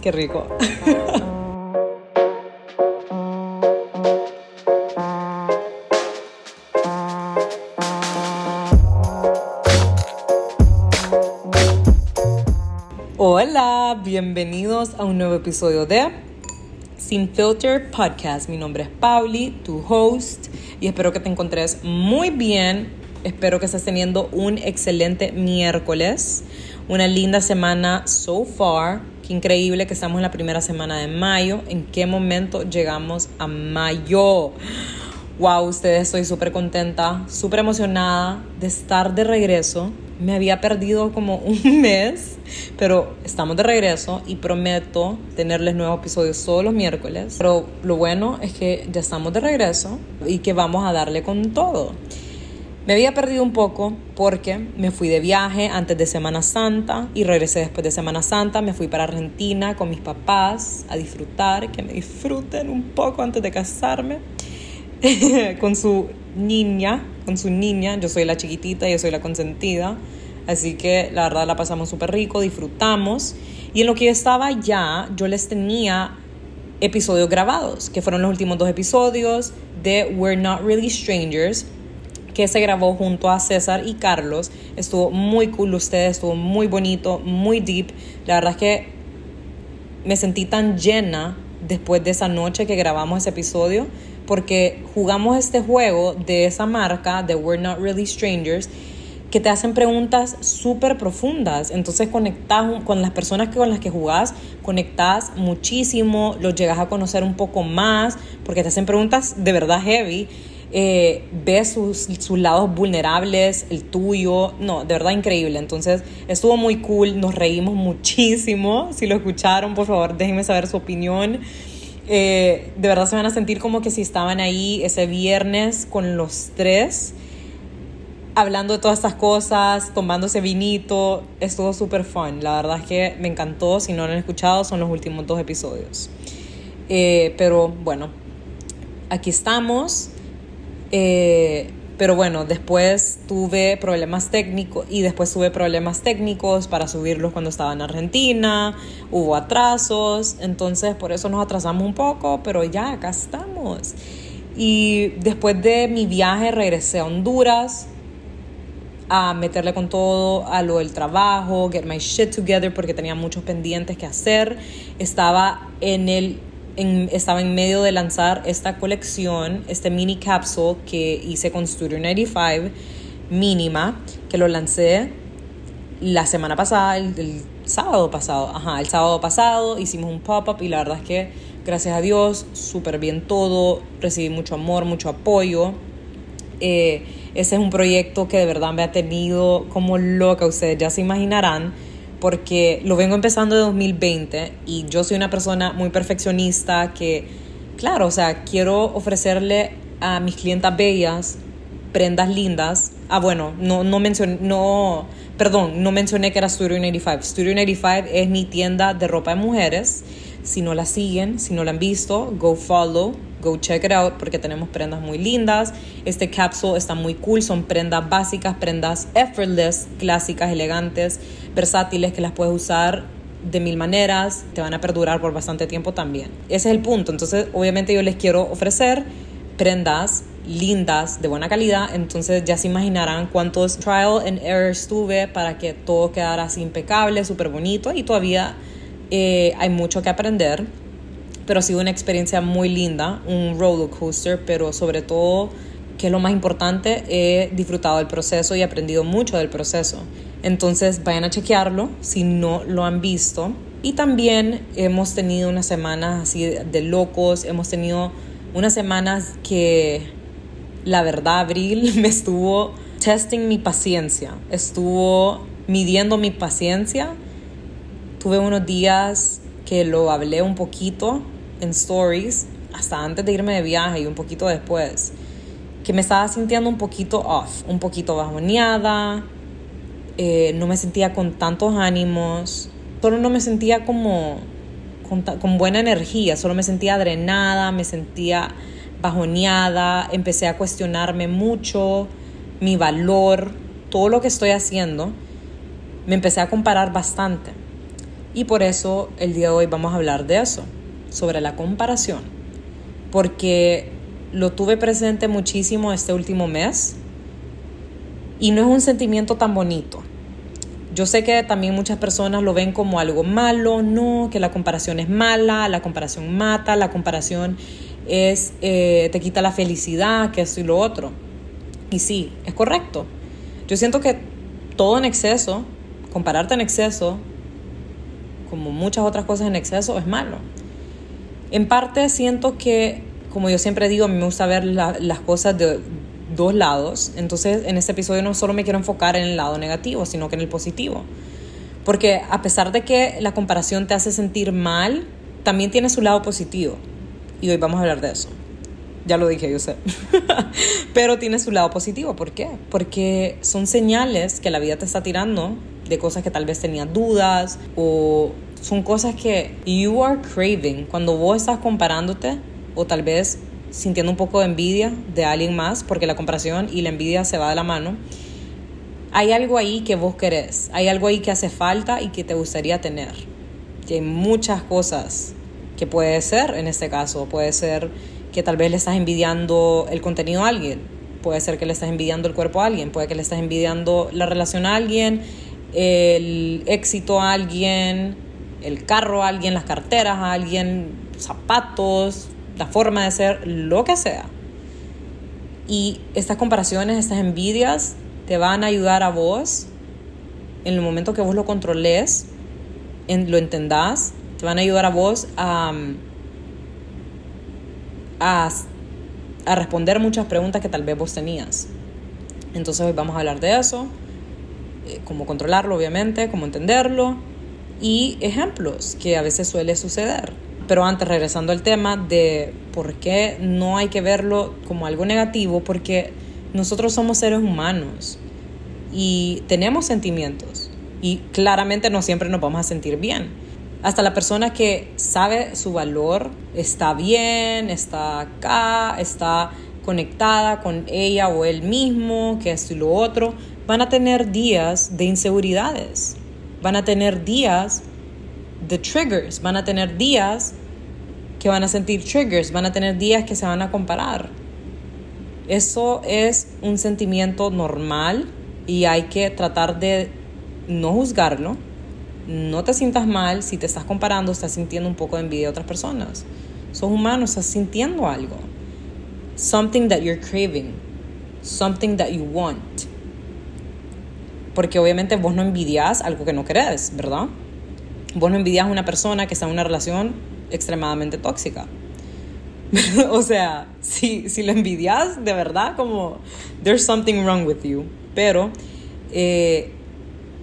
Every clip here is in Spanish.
qué rico. Hola, bienvenidos a un nuevo episodio de Sin Filter Podcast. Mi nombre es Pauli, tu host, y espero que te encontres muy bien. Espero que estés teniendo un excelente miércoles, una linda semana so far. Qué increíble que estamos en la primera semana de mayo. ¿En qué momento llegamos a mayo? Wow, ustedes, estoy súper contenta, súper emocionada de estar de regreso. Me había perdido como un mes, pero estamos de regreso y prometo tenerles nuevos episodios todos los miércoles. Pero lo bueno es que ya estamos de regreso y que vamos a darle con todo. Me había perdido un poco porque me fui de viaje antes de Semana Santa y regresé después de Semana Santa. Me fui para Argentina con mis papás a disfrutar, que me disfruten un poco antes de casarme con su niña, con su niña. Yo soy la chiquitita, yo soy la consentida. Así que la verdad la pasamos súper rico, disfrutamos. Y en lo que yo estaba ya, yo les tenía episodios grabados, que fueron los últimos dos episodios de We're Not Really Strangers que se grabó junto a César y Carlos. Estuvo muy cool ustedes, estuvo muy bonito, muy deep. La verdad es que me sentí tan llena después de esa noche que grabamos ese episodio, porque jugamos este juego de esa marca, de We're Not Really Strangers, que te hacen preguntas súper profundas. Entonces conectas con las personas con las que jugás, conectas muchísimo, los llegas a conocer un poco más, porque te hacen preguntas de verdad heavy eh, ves sus, sus lados vulnerables, el tuyo, no, de verdad increíble. Entonces estuvo muy cool, nos reímos muchísimo. Si lo escucharon, por favor, déjenme saber su opinión. Eh, de verdad se van a sentir como que si estaban ahí ese viernes con los tres, hablando de todas estas cosas, tomándose vinito. Estuvo súper fun. La verdad es que me encantó. Si no lo han escuchado, son los últimos dos episodios. Eh, pero bueno, aquí estamos. Eh, pero bueno, después tuve problemas técnicos y después tuve problemas técnicos para subirlos cuando estaba en Argentina, hubo atrasos, entonces por eso nos atrasamos un poco, pero ya acá estamos. Y después de mi viaje regresé a Honduras a meterle con todo a lo del trabajo, get my shit together porque tenía muchos pendientes que hacer. Estaba en el estaba en medio de lanzar esta colección, este mini capsule que hice con Studio 95, mínima, que lo lancé la semana pasada, el, sábado pasado, ajá, el sábado pasado hicimos un pop-up y la verdad es que gracias a Dios, súper bien todo, recibí mucho amor, mucho apoyo. Eh, ese es un proyecto que de verdad me ha tenido como loca, ustedes ya se imaginarán porque lo vengo empezando de 2020 y yo soy una persona muy perfeccionista que, claro, o sea, quiero ofrecerle a mis clientas bellas prendas lindas. Ah, bueno, no, no mencioné, no, perdón, no mencioné que era Studio 95. Studio 95 es mi tienda de ropa de mujeres. Si no la siguen, si no la han visto, go follow, go check it out porque tenemos prendas muy lindas. Este capsule está muy cool, son prendas básicas, prendas effortless, clásicas, elegantes versátiles que las puedes usar de mil maneras, te van a perdurar por bastante tiempo también. Ese es el punto. Entonces, obviamente yo les quiero ofrecer prendas lindas, de buena calidad, entonces ya se imaginarán cuántos trial and errors tuve para que todo quedara así impecable, súper bonito y todavía eh, hay mucho que aprender, pero ha sido una experiencia muy linda, un roller coaster, pero sobre todo, que es lo más importante, he disfrutado del proceso y aprendido mucho del proceso. Entonces vayan a chequearlo si no lo han visto. Y también hemos tenido unas semanas así de locos, hemos tenido unas semanas que la verdad abril me estuvo testing mi paciencia, estuvo midiendo mi paciencia. Tuve unos días que lo hablé un poquito en stories, hasta antes de irme de viaje y un poquito después, que me estaba sintiendo un poquito off, un poquito bajoneada, eh, no me sentía con tantos ánimos, solo no me sentía como con, con, buena energía, solo me sentía drenada, me sentía bajoneada, empecé a cuestionarme mucho mi valor, todo lo que estoy haciendo, me empecé a comparar bastante. Y por eso el día de hoy vamos a hablar de eso, sobre la comparación. Porque lo tuve presente muchísimo este último mes y no es un sentimiento tan bonito. Yo sé que también muchas personas lo ven como algo malo, no, que la comparación es mala, la comparación mata, la comparación es, eh, te quita la felicidad, que esto y lo otro. Y sí, es correcto. Yo siento que todo en exceso, compararte en exceso, como muchas otras cosas en exceso, es malo. En parte siento que, como yo siempre digo, a mí me gusta ver las cosas de dos lados. Entonces, en este episodio no solo me quiero enfocar en el lado negativo, sino que en el positivo. Porque a pesar de que la comparación te hace sentir mal, también tiene su lado positivo. Y hoy vamos a hablar de eso. Ya lo dije, yo sé. Pero tiene su lado positivo. ¿Por qué? Porque son señales que la vida te está tirando de cosas que tal vez tenías dudas o son cosas que you are craving. Cuando vos estás comparándote o tal vez sintiendo un poco de envidia de alguien más, porque la comparación y la envidia se va de la mano, hay algo ahí que vos querés, hay algo ahí que hace falta y que te gustaría tener. Y hay muchas cosas que puede ser en este caso, puede ser que tal vez le estás envidiando el contenido a alguien, puede ser que le estás envidiando el cuerpo a alguien, puede que le estás envidiando la relación a alguien, el éxito a alguien, el carro a alguien, las carteras a alguien, zapatos, la forma de ser, lo que sea. Y estas comparaciones, estas envidias, te van a ayudar a vos, en el momento que vos lo controles, en, lo entendás, te van a ayudar a vos a, a, a responder muchas preguntas que tal vez vos tenías. Entonces hoy vamos a hablar de eso, eh, cómo controlarlo obviamente, cómo entenderlo y ejemplos que a veces suele suceder. Pero antes, regresando al tema de por qué no hay que verlo como algo negativo, porque nosotros somos seres humanos y tenemos sentimientos y claramente no siempre nos vamos a sentir bien. Hasta la persona que sabe su valor está bien, está acá, está conectada con ella o él mismo, que esto y lo otro, van a tener días de inseguridades, van a tener días de triggers, van a tener días que van a sentir triggers, van a tener días que se van a comparar. Eso es un sentimiento normal y hay que tratar de no juzgarlo. No te sientas mal si te estás comparando, estás sintiendo un poco de envidia a otras personas. Sos humano, estás sintiendo algo. Something that you're craving. Something that you want. Porque obviamente vos no envidias algo que no querés, ¿verdad? Vos no envidias a una persona que está en una relación extremadamente tóxica. o sea, si, si lo envidias, de verdad, como, there's something wrong with you. Pero eh,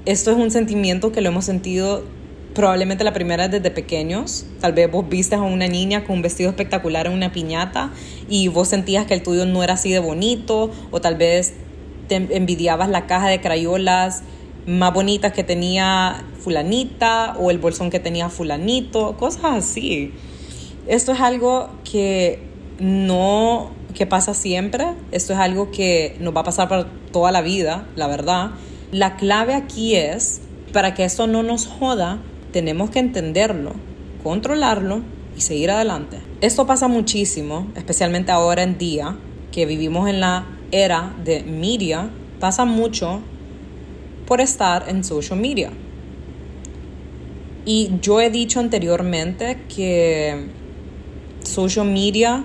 esto es un sentimiento que lo hemos sentido probablemente la primera desde pequeños. Tal vez vos viste a una niña con un vestido espectacular en una piñata y vos sentías que el tuyo no era así de bonito, o tal vez te envidiabas la caja de crayolas más bonitas que tenía fulanita o el bolsón que tenía fulanito, cosas así. Esto es algo que no que pasa siempre, esto es algo que nos va a pasar para toda la vida, la verdad. La clave aquí es, para que esto no nos joda, tenemos que entenderlo, controlarlo y seguir adelante. Esto pasa muchísimo, especialmente ahora en día, que vivimos en la era de media, pasa mucho por estar en social media. Y yo he dicho anteriormente que social media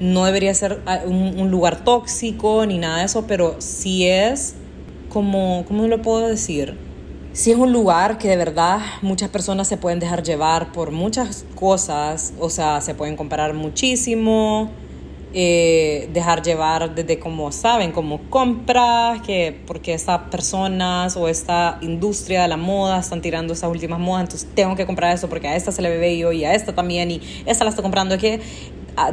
no debería ser ah, un, lugar tóxico ni nada de eso, pero si es como, ¿cómo lo puedo decir? Si es un lugar que de verdad muchas personas se pueden dejar llevar por muchas cosas, o sea, se pueden comparar muchísimo, eh, dejar llevar desde como saben, como compras, que porque estas personas o esta industria de la moda están tirando esas últimas modas, entonces tengo que comprar eso porque a esta se le ve bello y a esta también y esta la estoy comprando. Que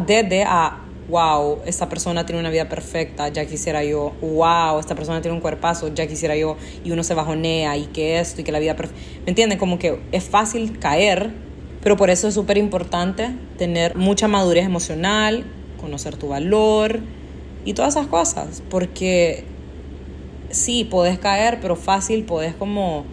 desde a wow, esta persona tiene una vida perfecta, ya quisiera yo, wow, esta persona tiene un cuerpazo, ya quisiera yo, y uno se bajonea y que esto y que la vida perfecta. ¿Me entienden? Como que es fácil caer, pero por eso es súper importante tener mucha madurez emocional, conocer tu valor y todas esas cosas, porque sí, podés caer, pero fácil podés como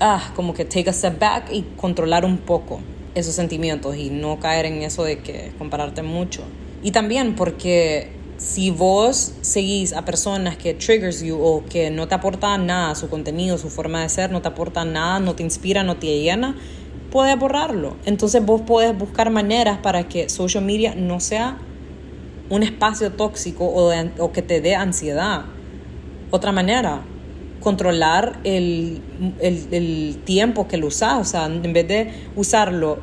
ah, como que take a step back y controlar un poco esos sentimientos y no caer en eso de que compararte mucho. Y también porque si vos seguís a personas que triggers you o que no te aportan nada, su contenido, su forma de ser, no te aportan nada, no te inspira, no te llena, puedes borrarlo. Entonces vos podés buscar maneras para que social media no sea un espacio tóxico o, que te dé ansiedad. Otra manera, controlar el, el, tiempo que lo usas. O sea, en vez de usarlo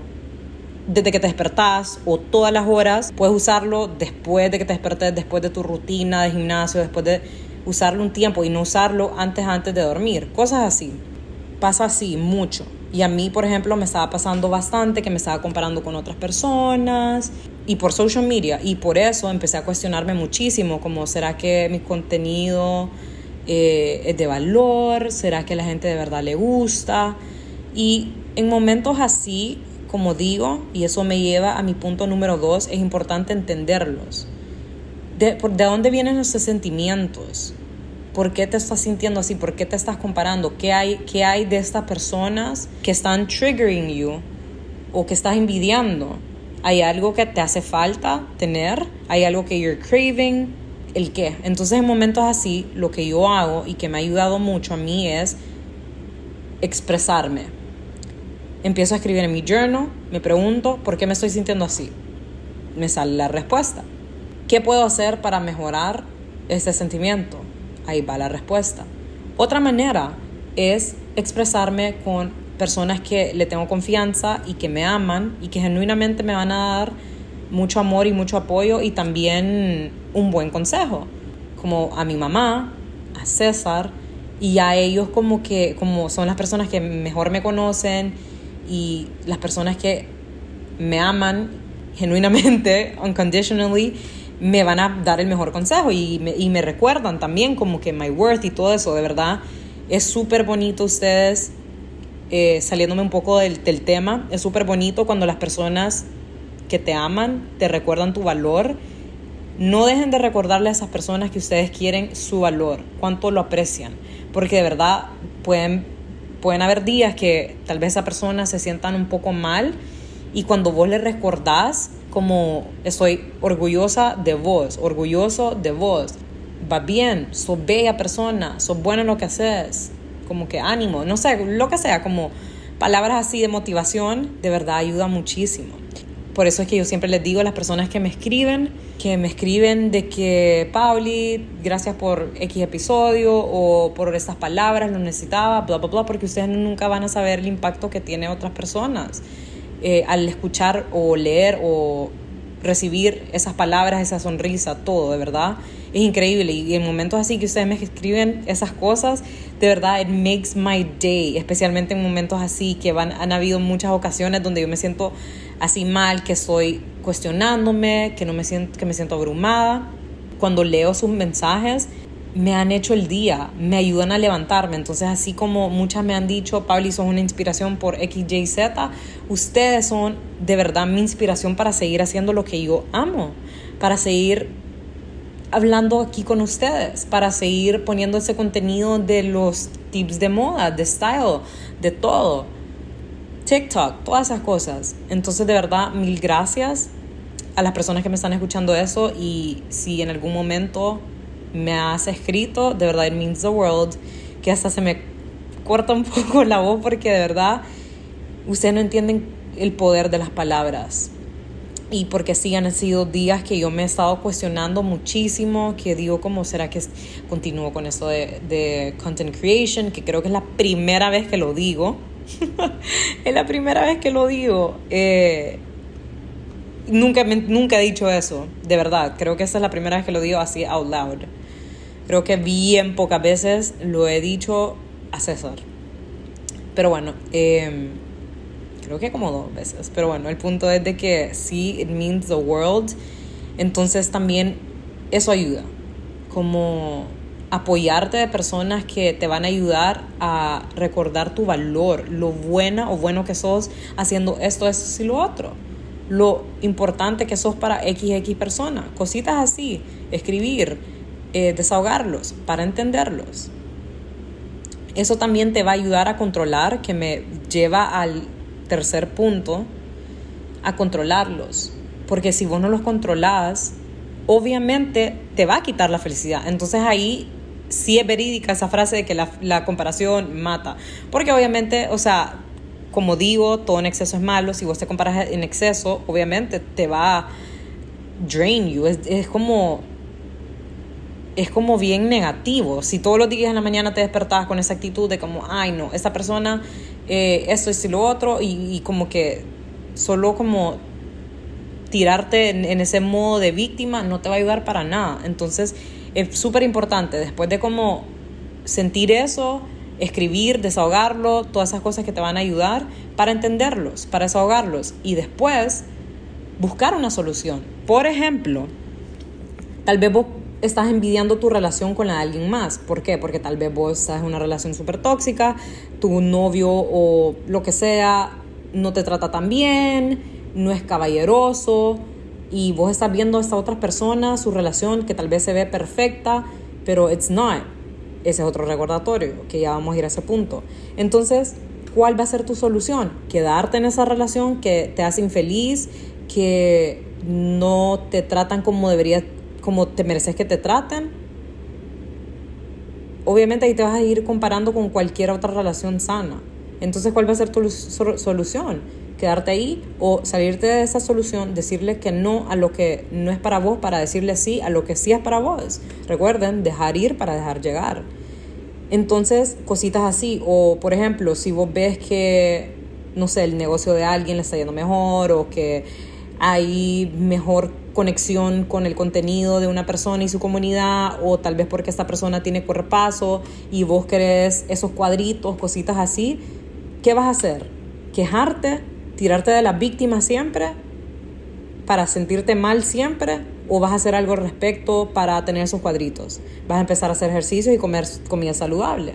desde que te despertás o todas las horas, puedes usarlo después de que te despertes, después de tu rutina de gimnasio, después de usarlo un tiempo y no usarlo antes antes de dormir. Cosas así. Pasa así mucho. Y a mí, por ejemplo, me estaba pasando bastante que me estaba comparando con otras personas y por social media. Y por eso empecé a cuestionarme muchísimo, como será que mi contenido eh, es de valor, será que la gente de verdad le gusta. Y en momentos así, como digo, y eso me lleva a mi punto número dos, es importante entenderlos. ¿De, de dónde vienen esos sentimientos? ¿Por qué te estás sintiendo así? ¿Por qué te estás comparando? ¿Qué hay, qué hay de estas personas que están triggering you o que estás envidiando? ¿Hay algo que te hace falta tener? ¿Hay algo que you're craving? ¿El qué? Entonces en momentos así, lo que yo hago y que me ha ayudado mucho a mí es expresarme. Empiezo a escribir en mi journal, me pregunto, ¿por qué me estoy sintiendo así? Me sale la respuesta. ¿Qué puedo hacer para mejorar este sentimiento? Ahí va la respuesta. Otra manera es expresarme con personas que le tengo confianza y que me aman y que genuinamente me van a dar mucho amor y mucho apoyo y también un buen consejo, como a mi mamá, a César y a ellos como que como son las personas que mejor me conocen y las personas que me aman genuinamente, unconditionally, me van a dar el mejor consejo y me, y me recuerdan también como que my worth y todo eso, de verdad. Es súper bonito ustedes, eh, saliéndome un poco del, tema, es súper bonito cuando las personas que te aman te recuerdan tu valor. No dejen de recordarle a esas personas que ustedes quieren su valor, cuánto lo aprecian, porque de verdad pueden, pueden haber días que tal vez esa persona se sientan un poco mal y cuando vos le recordás como estoy orgullosa de vos, orgulloso de vos, va bien, sos bella persona, sos buena en lo que haces, como que ánimo, no sé, lo que sea, como palabras así de motivación, de verdad ayuda muchísimo. Por eso es que yo siempre les digo a las personas que me escriben, que me escriben de que, Pauli, gracias por X episodio o por estas palabras, lo necesitaba, bla, bla, bla, porque ustedes nunca van a saber el impacto que tiene otras personas. Eh, al escuchar o leer o recibir esas palabras, esa sonrisa, todo, de verdad, es increíble. Y en momentos así que ustedes me escriben esas cosas, de verdad, it makes my day, especialmente en momentos así que van, han habido muchas ocasiones donde yo me siento así mal, que estoy cuestionándome, que, no me siento, que me siento abrumada. Cuando leo sus mensajes, me han hecho el día, me ayudan a levantarme. Entonces, así como muchas me han dicho, Pablo, sos una inspiración por X, Y, Z, ustedes son de verdad mi inspiración para seguir haciendo lo que yo amo, para seguir hablando aquí con ustedes, para seguir poniendo ese contenido de los tips de moda, de style, de todo. TikTok, todas esas cosas. Entonces, de verdad, mil gracias a las personas que me están escuchando eso y si en algún momento me has escrito, de verdad, it means the world, que hasta se me corta un poco la voz porque de verdad ustedes no entienden el poder de las palabras. Y porque sí han sido días que yo me he estado cuestionando muchísimo, que digo, ¿cómo será que continúo con eso de, de content creation? Que creo que es la primera vez que lo digo. es la primera vez que lo digo. Eh, nunca, nunca he dicho eso, de verdad. Creo que esa es la primera vez que lo digo así out loud. Creo que bien pocas veces lo he dicho a César. Pero bueno, em, creo que como dos veces. Pero bueno, el punto es de que sí, it means the world. Entonces también eso ayuda. Como apoyarte de personas que te van a ayudar a recordar tu valor, lo buena o bueno que sos haciendo esto, esto y lo otro. Lo importante que sos para XX persona. Cositas así. Escribir, eh, desahogarlos, para entenderlos. Eso también te va a ayudar a controlar, que me lleva al tercer punto, a controlarlos. Porque si vos no los controlás, obviamente te va a quitar la felicidad. Entonces ahí sí es verídica esa frase de que la, comparación mata. Porque obviamente, o sea, como digo, todo en exceso es malo. Si vos te comparas en exceso, obviamente te va a drain you. Es, es como es como bien negativo. Si todos los días en la mañana te despertabas con esa actitud de como, ay no, esta persona, eh, esto y lo otro, y, como que solo como tirarte en, ese modo de víctima no te va a ayudar para nada. Entonces es súper importante, después de como sentir eso, escribir, desahogarlo, todas esas cosas que te van a ayudar para entenderlos, para desahogarlos y después buscar una solución. Por ejemplo, tal vez vos estás envidiando tu relación con alguien más. ¿Por qué? Porque tal vez vos estás en una relación súper tóxica, tu novio o lo que sea no te trata tan bien, no es caballeroso y vos estás viendo a esta otra persona, su relación que tal vez se ve perfecta, pero it's not. Ese es otro recordatorio, que ya vamos a ir a ese punto. Entonces, ¿cuál va a ser tu solución? Quedarte en esa relación que te hace infeliz, que no te tratan como debería como te mereces que te traten. Obviamente ahí te vas a ir comparando con cualquier otra relación sana. Entonces, ¿cuál va a ser tu solución? Quedarte ahí o salirte de esa solución, decirle que no a lo que no es para vos, para decirle sí a lo que sí es para vos. Recuerden, dejar ir para dejar llegar. Entonces, cositas así. O, por ejemplo, si vos ves que, no sé, el negocio de alguien le está yendo mejor o que hay mejor conexión con el contenido de una persona y su comunidad, o tal vez porque esta persona tiene cuerpazo y vos querés esos cuadritos, cositas así, ¿qué vas a hacer? ¿Quejarte? ¿Tirarte de las víctimas siempre? ¿Para sentirte mal siempre? ¿O vas a hacer algo al respecto para tener esos cuadritos? ¿Vas a empezar a hacer ejercicio y comer comida saludable?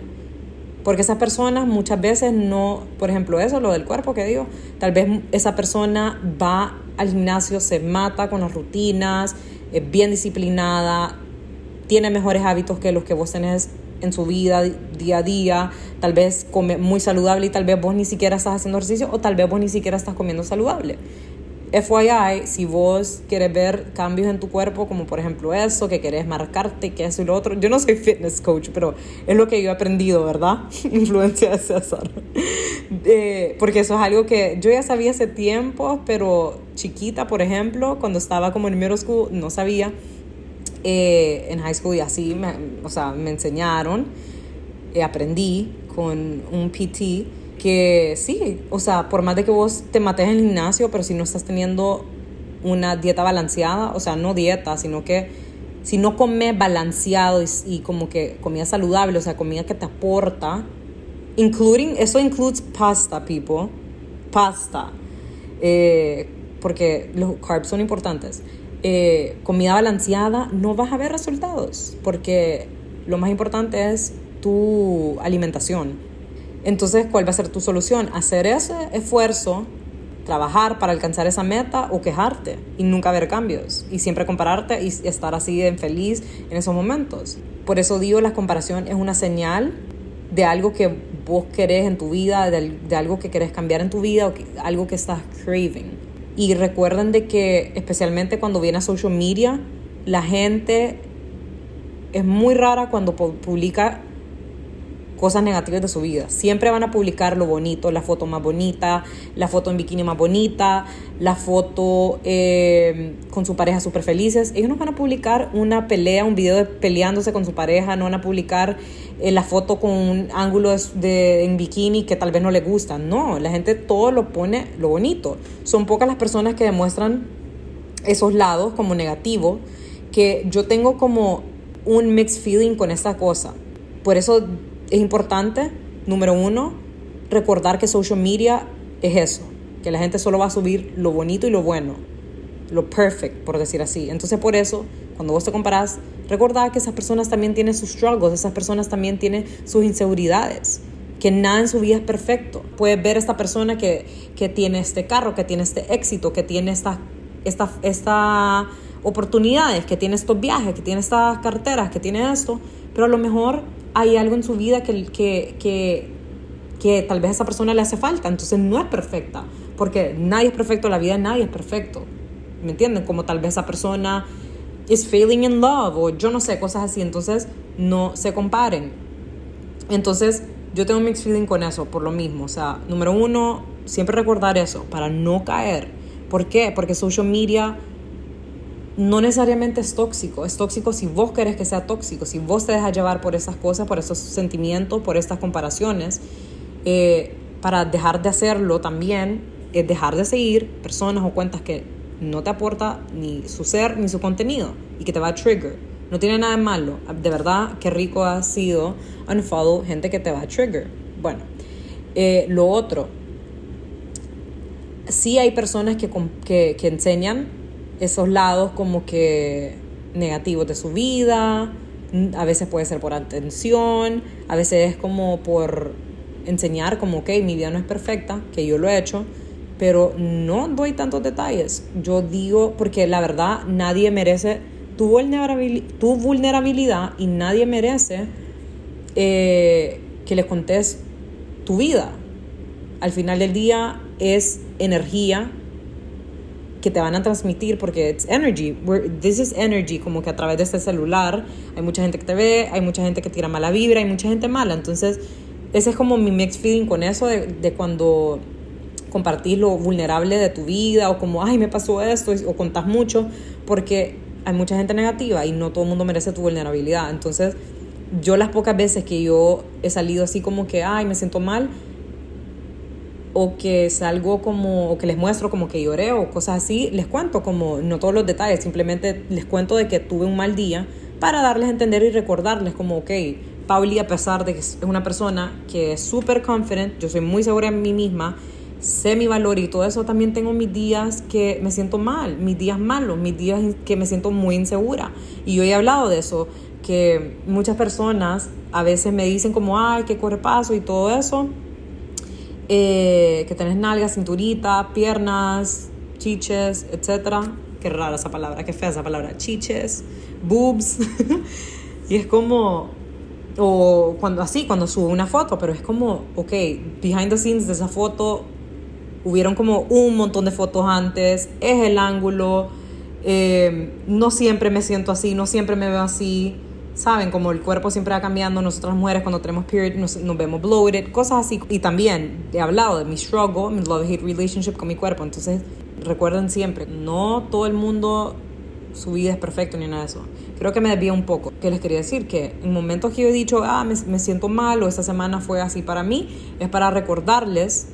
Porque esas personas muchas veces no, por ejemplo, eso, lo del cuerpo que digo, tal vez esa persona va al gimnasio, se mata con las rutinas, es bien disciplinada, tiene mejores hábitos que los que vos tenés en su vida día a día, tal vez come muy saludable y tal vez vos ni siquiera estás haciendo ejercicio o tal vez vos ni siquiera estás comiendo saludable. FYI, si vos quieres ver cambios en tu cuerpo, como por ejemplo eso, que querés marcarte, que eso y lo otro, yo no soy fitness coach, pero es lo que yo he aprendido, ¿verdad? Influencia de César. Eh, porque eso es algo que yo ya sabía hace tiempo, pero chiquita, por ejemplo, cuando estaba como en middle school, no sabía. Eh, en high school y así, me, o sea, me enseñaron, eh, aprendí con un PT que sí, o sea, por más de que vos te mates en el gimnasio, pero si no estás teniendo una dieta balanceada, o sea, no dieta, sino que si no comes balanceado y, como que comida saludable, o sea, comida que te aporta, including, eso includes pasta, people, pasta, eh, porque los carbs son importantes. Eh, comida balanceada, no vas a ver resultados, porque lo más importante es tu alimentación. Entonces, ¿cuál va a ser tu solución? Hacer ese esfuerzo, trabajar para alcanzar esa meta o quejarte y nunca ver cambios y siempre compararte y estar así de feliz en esos momentos. Por eso digo, la comparación es una señal de algo que vos querés en tu vida, de, algo que querés cambiar en tu vida o algo que estás craving. Y recuerden de que especialmente cuando viene a social media, la gente es muy rara cuando publica cosas negativas de su vida. Siempre van a publicar lo bonito, la foto más bonita, la foto en bikini más bonita, la foto eh, con su pareja súper felices. Ellos no van a publicar una pelea, un video de peleándose con su pareja, no van a publicar eh, la foto con un ángulo de, en bikini que tal vez no le gusta. No, la gente todo lo pone lo bonito. Son pocas las personas que demuestran esos lados como negativo, que yo tengo como un mixed feeling con esta cosa. Por eso es importante, número uno, recordar que social media es eso, que la gente solo va a subir lo bonito y lo bueno, lo perfect, por decir así. Entonces, por eso, cuando vos te comparás, recordad que esas personas también tienen sus struggles, esas personas también tienen sus inseguridades, que nada en su vida es perfecto. Puedes ver a esta persona que, que tiene este carro, que tiene este éxito, que tiene estas esta, esta oportunidades, que tiene estos viajes, que tiene estas carteras, que tiene esto, pero a lo mejor hay algo en su vida que, que, que, que tal vez a esa persona le hace falta, entonces no es perfecta, porque nadie es perfecto, la vida nadie es perfecto, ¿me entienden? Como tal vez esa persona is failing in love o yo no sé, cosas así, entonces no se comparen. Entonces yo tengo mixed feeling con eso, por lo mismo, o sea, número uno, siempre recordar eso, para no caer. ¿Por qué? Porque social media no necesariamente es tóxico, es tóxico si vos querés que sea tóxico, si vos te dejas llevar por esas cosas, por esos sentimientos, por estas comparaciones, eh, para dejar de hacerlo también es dejar de seguir personas o cuentas que no te aporta ni su ser ni su contenido y que te va a trigger. No tiene nada de malo. De verdad, qué rico ha sido unfollow gente que te va a trigger. Bueno, eh, lo otro, sí hay personas que, que, que enseñan esos lados como que negativos de su vida, a veces puede ser por atención, a veces es como por enseñar como, ok, mi vida no es perfecta, que yo lo he hecho, pero no doy tantos detalles. Yo digo, porque la verdad nadie merece tu vulnerabilidad, tu vulnerabilidad y nadie merece eh, que le contes tu vida. Al final del día es energía que te van a transmitir porque it's energy. this is energy, como que a través de este celular hay mucha gente que te ve, hay mucha gente que tira mala vibra, hay mucha gente mala. Entonces, ese es como mi mixed feeling con eso de, de cuando compartís lo vulnerable de tu vida o como, ay, me pasó esto o contás mucho, porque hay mucha gente negativa y no todo el mundo merece tu vulnerabilidad. Entonces, yo las pocas veces que yo he salido así como que, ay, me siento mal, o que salgo como, o que les muestro como que lloré o cosas así, les cuento como, no todos los detalles, simplemente les cuento de que tuve un mal día para darles a entender y recordarles como, ok, Pauli a pesar de que es una persona que es súper confident, yo soy muy segura en mí misma, sé mi valor y todo eso, también tengo mis días que me siento mal, mis días malos, mis días que me siento muy insegura. Y yo he hablado de eso, que muchas personas a veces me dicen como, ay, que corre paso y todo eso eh, que tenés nalgas, cinturita, piernas, chiches, etc. Qué rara esa palabra, qué fea esa palabra, chiches, boobs. y es como, o cuando así, cuando subo una foto, pero es como, ok, behind the scenes de esa foto, hubieron como un montón de fotos antes, es el ángulo, eh, no siempre me siento así, no siempre me veo así saben, como el cuerpo siempre va cambiando, nosotras mujeres cuando tenemos period nos, vemos bloated, cosas así. Y también he hablado de mi struggle, mi love-hate relationship con mi cuerpo. Entonces, recuerden siempre, no todo el mundo su vida es perfecto ni nada de eso. Creo que me desvía un poco. ¿Qué les quería decir? Que en momentos que yo he dicho, ah, me, me siento mal o esta semana fue así para mí, es para recordarles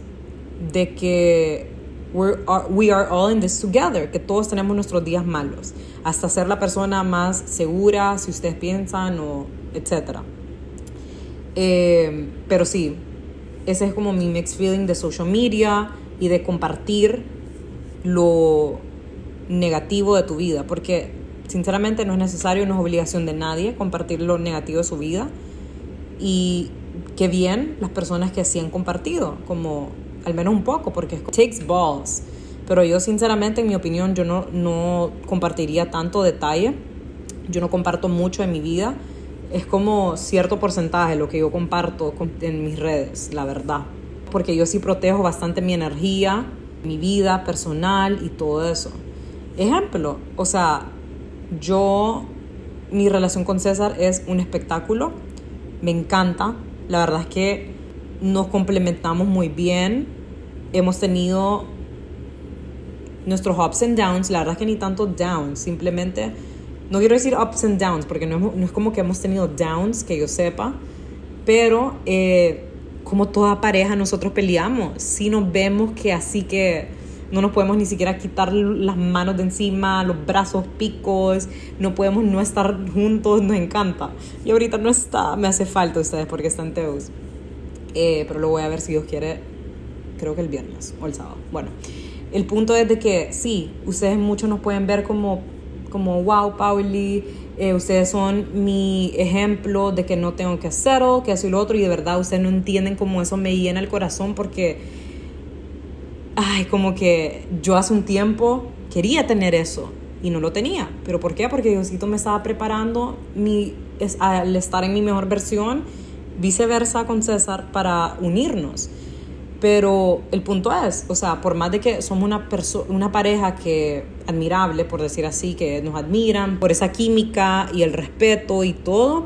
de que we're, we are all in this together, que todos tenemos nuestros días malos, hasta ser la persona más segura, si ustedes piensan, o etcétera. Eh, pero sí, ese es como mi mixed feeling de social media y de compartir lo negativo de tu vida, porque sinceramente no es necesario, no es obligación de nadie compartir lo negativo de su vida. Y qué bien las personas que sí han compartido, como al menos un poco, porque takes balls. Pero yo sinceramente, en mi opinión, yo no, no compartiría tanto detalle. Yo no comparto mucho en mi vida. Es como cierto porcentaje lo que yo comparto en mis redes, la verdad. Porque yo sí protejo bastante mi energía, mi vida personal y todo eso. Ejemplo, o sea, yo, mi relación con César es un espectáculo. Me encanta. La verdad es que nos complementamos muy bien hemos tenido nuestros ups and downs, la verdad es que ni tanto downs, simplemente, no quiero decir ups and downs, porque no, es como que hemos tenido downs, que yo sepa, pero eh, como toda pareja nosotros peleamos, si nos vemos que así que no nos podemos ni siquiera quitar las manos de encima, los brazos picos, no podemos no estar juntos, nos encanta. Y ahorita no está, me hace falta ustedes porque están teos. Eh, pero lo voy a ver si Dios quiere creo que el viernes o el sábado. Bueno, el punto es de que sí, ustedes muchos nos pueden ver como, como wow, Pauli, eh, ustedes son mi ejemplo de que no tengo que hacerlo, que eso y lo otro, y de verdad ustedes no entienden cómo eso me llena el corazón porque, ay, como que yo hace un tiempo quería tener eso y no lo tenía. ¿Pero por qué? Porque Diosito me estaba preparando mi es, al estar en mi mejor versión, viceversa con César para unirnos. Pero el punto es, o sea, por más de que somos una, una pareja que admirable, por decir así, que nos admiran por esa química y el respeto y todo,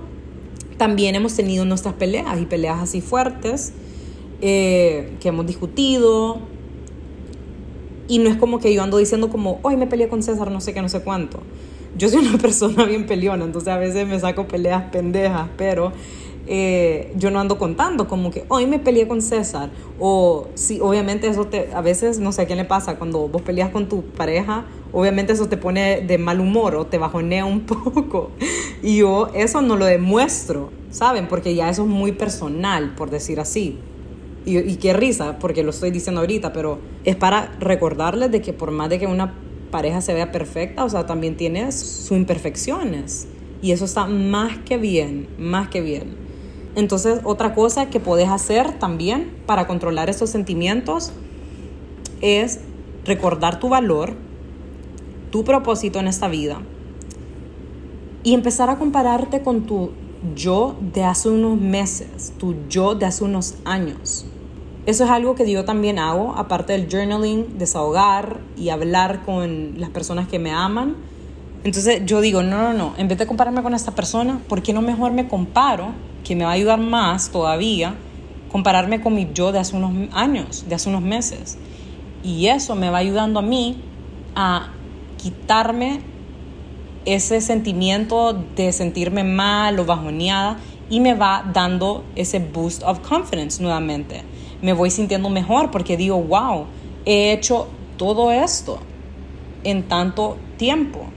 también hemos tenido nuestras peleas y peleas así fuertes eh, que hemos discutido. Y no es como que yo ando diciendo como, hoy me peleé con César, no sé qué, no sé cuánto. Yo soy una persona bien peleona, entonces a veces me saco peleas pendejas, pero eh, yo no ando contando como que hoy me peleé con César o sí, obviamente eso te, a veces no sé a quién le pasa cuando vos peleas con tu pareja, obviamente eso te pone de mal humor o te bajonea un poco y yo eso no lo demuestro, ¿saben? Porque ya eso es muy personal, por decir así. Y, y qué risa, porque lo estoy diciendo ahorita, pero es para recordarles de que por más de que una pareja se vea perfecta, o sea, también tiene sus imperfecciones. Y eso está más que bien, más que bien. Entonces, otra cosa que puedes hacer también para controlar esos sentimientos es recordar tu valor, tu propósito en esta vida y empezar a compararte con tu yo de hace unos meses, tu yo de hace unos años. Eso es algo que yo también hago, aparte del journaling, desahogar y hablar con las personas que me aman. Entonces yo digo, no, no, no, en vez de compararme con esta persona, ¿por qué no mejor me comparo que me va a ayudar más todavía compararme con mi yo de hace unos años, de hace unos meses. Y eso me va ayudando a mí a quitarme ese sentimiento de sentirme mal o bajoneada y me va dando ese boost of confidence nuevamente. Me voy sintiendo mejor porque digo, wow, he hecho todo esto en tanto tiempo.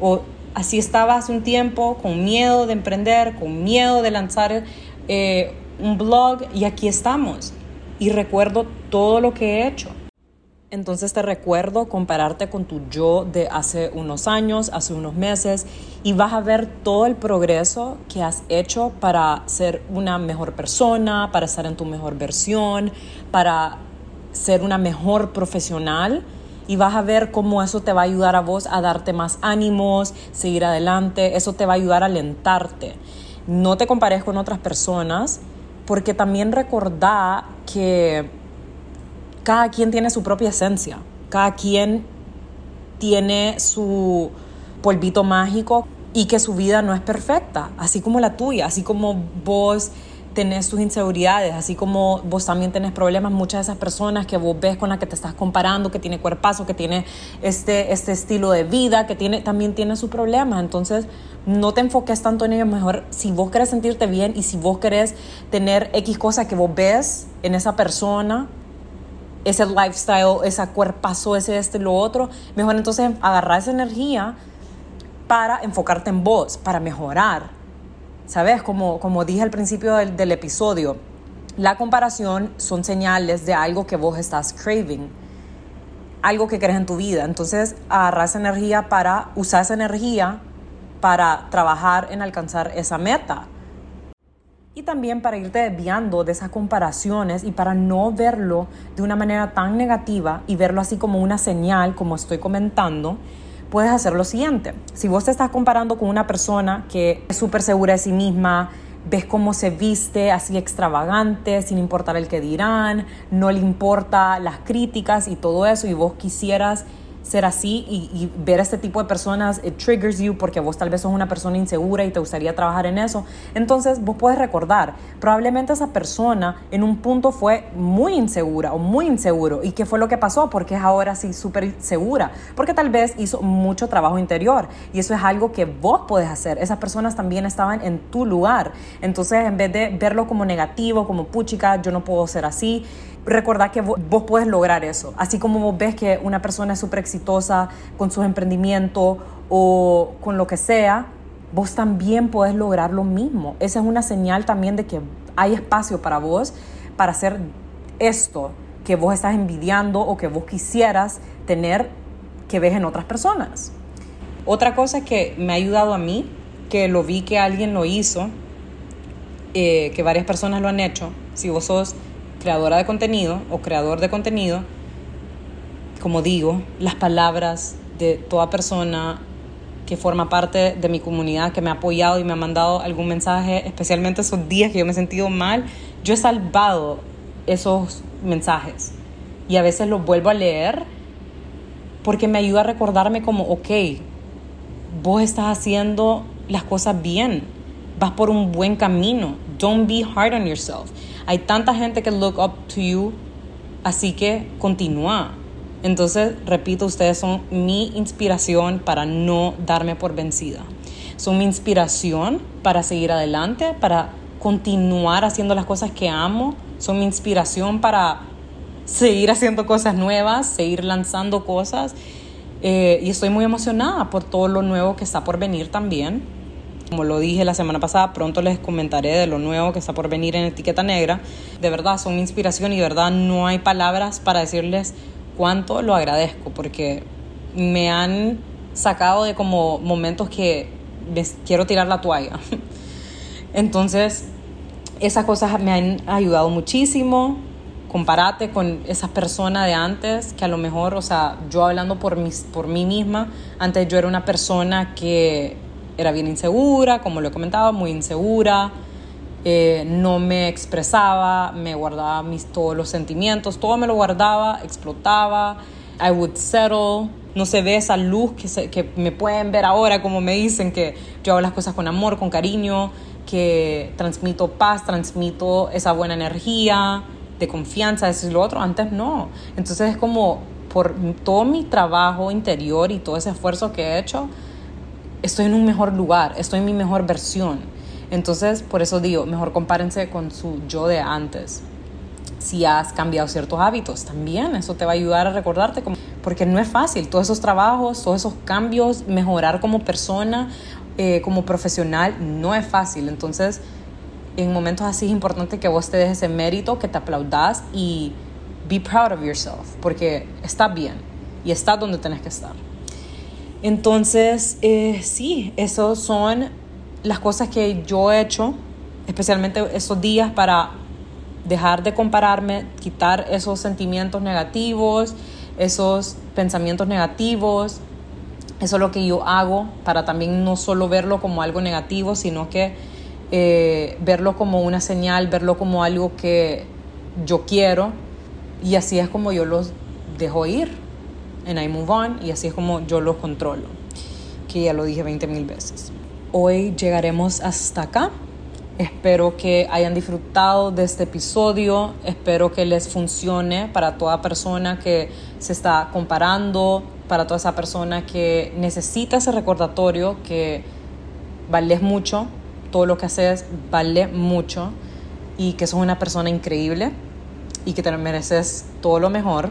O así estaba hace un tiempo, con miedo de emprender, con miedo de lanzar eh, un blog y aquí estamos. Y recuerdo todo lo que he hecho. Entonces te recuerdo compararte con tu yo de hace unos años, hace unos meses, y vas a ver todo el progreso que has hecho para ser una mejor persona, para estar en tu mejor versión, para ser una mejor profesional y vas a ver cómo eso te va a ayudar a vos a darte más ánimos, seguir adelante, eso te va a ayudar a alentarte. No te compares con otras personas porque también recordá que cada quien tiene su propia esencia, cada quien tiene su polvito mágico y que su vida no es perfecta, así como la tuya, así como vos tenés tus inseguridades, así como vos también tenés problemas, muchas de esas personas que vos ves con las que te estás comparando, que tiene cuerpazo, que tiene este, este estilo de vida, que tiene, también tiene sus problemas. Entonces, no te enfoques tanto en ellos, mejor si vos querés sentirte bien y si vos querés tener X cosa que vos ves en esa persona, ese lifestyle, ese cuerpazo, ese este, lo otro, mejor entonces agarrar esa energía para enfocarte en vos, para mejorar ¿Sabes? Como, como dije al principio del, del episodio, la comparación son señales de algo que vos estás craving, algo que querés en tu vida. Entonces, agarrar esa energía para usar esa energía para trabajar en alcanzar esa meta. Y también para irte desviando de esas comparaciones y para no verlo de una manera tan negativa y verlo así como una señal, como estoy comentando, puedes hacer lo siguiente. Si vos te estás comparando con una persona que es súper segura de sí misma, ves cómo se viste así extravagante, sin importar el que dirán, no le importa las críticas y todo eso, y vos quisieras ser así y, ver a este tipo de personas, it triggers you porque vos tal vez sos una persona insegura y te gustaría trabajar en eso. Entonces vos puedes recordar, probablemente esa persona en un punto fue muy insegura o muy inseguro. ¿Y qué fue lo que pasó? Porque es ahora sí súper segura. Porque tal vez hizo mucho trabajo interior y eso es algo que vos podés hacer. Esas personas también estaban en tu lugar. Entonces en vez de verlo como negativo, como puchica, yo no puedo ser así recordar que vos, puedes lograr eso. Así como vos ves que una persona es súper exitosa con sus emprendimientos o con lo que sea, vos también puedes lograr lo mismo. Esa es una señal también de que hay espacio para vos para hacer esto que vos estás envidiando o que vos quisieras tener que ves en otras personas. Otra cosa que me ha ayudado a mí, que lo vi que alguien lo hizo, eh, que varias personas lo han hecho, si vos sos creadora de contenido o creador de contenido, como digo, las palabras de toda persona que forma parte de mi comunidad, que me ha apoyado y me ha mandado algún mensaje, especialmente esos días que yo me he sentido mal, yo he salvado esos mensajes y a veces los vuelvo a leer porque me ayuda a recordarme como, ok, vos estás haciendo las cosas bien, vas por un buen camino, don't be hard on yourself. Hay tanta gente que look up to you, así que continúa. Entonces, repito, ustedes son mi inspiración para no darme por vencida. Son mi inspiración para seguir adelante, para continuar haciendo las cosas que amo. Son mi inspiración para seguir haciendo cosas nuevas, seguir lanzando cosas. Eh, y estoy muy emocionada por todo lo nuevo que está por venir también. Como lo dije la semana pasada, pronto les comentaré de lo nuevo que está por venir en Etiqueta Negra. De verdad, son inspiración y de verdad no hay palabras para decirles cuánto lo agradezco porque me han sacado de como momentos que quiero tirar la toalla. Entonces, esas cosas me han ayudado muchísimo. Compárate con esa persona de antes, que a lo mejor, o sea, yo hablando por, mis, por mí misma, antes yo era una persona que era bien insegura, como lo he comentado, muy insegura, eh, no me expresaba, me guardaba mis, todos los sentimientos, todo me lo guardaba, explotaba, I would settle, no se ve esa luz que, que me pueden ver ahora, como me dicen que yo hago las cosas con amor, con cariño, que transmito paz, transmito esa buena energía, de confianza, eso y lo otro, antes no. Entonces es como por todo mi trabajo interior y todo ese esfuerzo que he hecho, estoy en un mejor lugar, estoy en mi mejor versión. Entonces, por eso digo, mejor compárense con su yo de antes. Si has cambiado ciertos hábitos, también eso te va a ayudar a recordarte, porque no es fácil, todos esos trabajos, todos esos cambios, mejorar como persona, eh, como profesional, no es fácil. Entonces, en momentos así es importante que vos te des ese mérito, que te aplaudas y be proud of yourself, porque estás bien y estás donde tenés que estar. Entonces, eh, sí, esos son las cosas que yo he hecho, especialmente esos días para dejar de compararme, quitar esos sentimientos negativos, esos pensamientos negativos. Eso es lo que yo hago para también no solo verlo como algo negativo, sino que eh, verlo como una señal, verlo como algo que yo quiero. Y así es como yo los dejo ir en I Move On y así es como yo los controlo, que ya lo dije 20 mil veces hoy llegaremos hasta acá. Espero que hayan disfrutado de este episodio, espero que les funcione para toda persona que se está comparando, para toda esa persona que necesita ese recordatorio que vales mucho, todo lo que haces vale mucho y que sos una persona increíble y que te mereces todo lo mejor.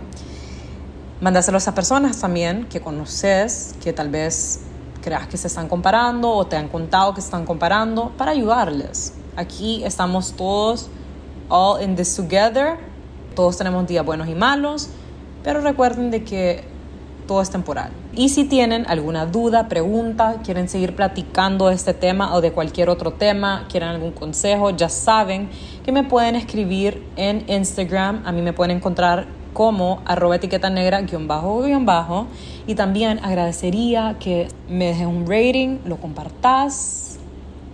Mándaselo a esas personas también que conoces, que tal vez creas que se están comparando o te han contado que se están comparando para ayudarles. Aquí estamos todos all in this together. Todos tenemos días buenos y malos, pero recuerden de que todo es temporal. Y si tienen alguna duda, pregunta, quieren seguir platicando de este tema o de cualquier otro tema, quieren algún consejo, ya saben que me pueden escribir en Instagram. A mí me pueden encontrar como arroba etiqueta negra guion bajo guion bajo y también agradecería que me dejes un rating, lo compartas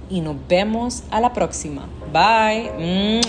y nos vemos a la próxima. Bye.